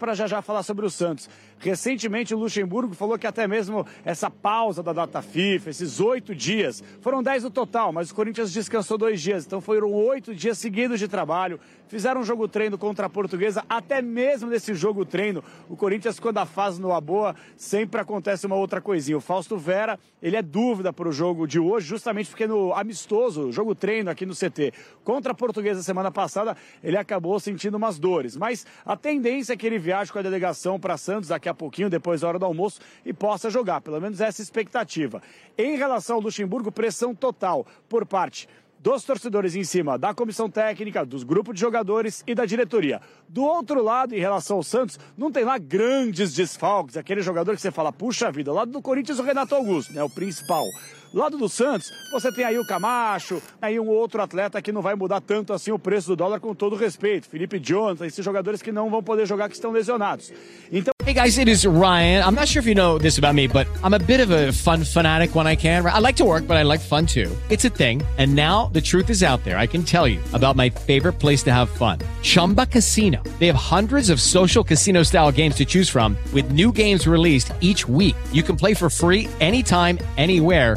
Para já já falar sobre o Santos. Recentemente, o Luxemburgo falou que até mesmo essa pausa da data FIFA, esses oito dias, foram dez no total, mas o Corinthians descansou dois dias, então foram oito dias seguidos de trabalho. Fizeram um jogo treino contra a Portuguesa, até mesmo nesse jogo treino, o Corinthians, quando a fase não boa, sempre acontece uma outra coisinha. O Fausto Vera, ele é dúvida para o jogo de hoje, justamente porque no amistoso, jogo treino aqui no CT, contra a Portuguesa semana passada, ele acabou sentindo umas dores. Mas a tendência é que ele viaje com a delegação para Santos daqui a pouquinho, depois da hora do almoço, e possa jogar. Pelo menos essa expectativa. Em relação ao Luxemburgo, pressão total por parte dos torcedores em cima da comissão técnica, dos grupos de jogadores e da diretoria. Do outro lado, em relação ao Santos, não tem lá grandes desfalques, aquele jogador que você fala, puxa vida, lado do Corinthians o Renato Augusto, né, o principal. Lado do Santos, você tem aí o Camacho, aí um outro atleta que não vai mudar tanto assim o preço do dólar com todo respeito. Felipe Jonathan, esses jogadores que não vão poder jogar que estão lesionados. Então Hey guys, it is Ryan. I'm not sure if you know this about me, but I'm a bit of a fun fanatic when I can. I like to work, but I like fun too. It's a thing. And now the truth is out there. I can tell you about my favorite place to have fun. Chumba Casino. They have hundreds of social casino style games to choose from with new games released each week. You can play for free anytime, anywhere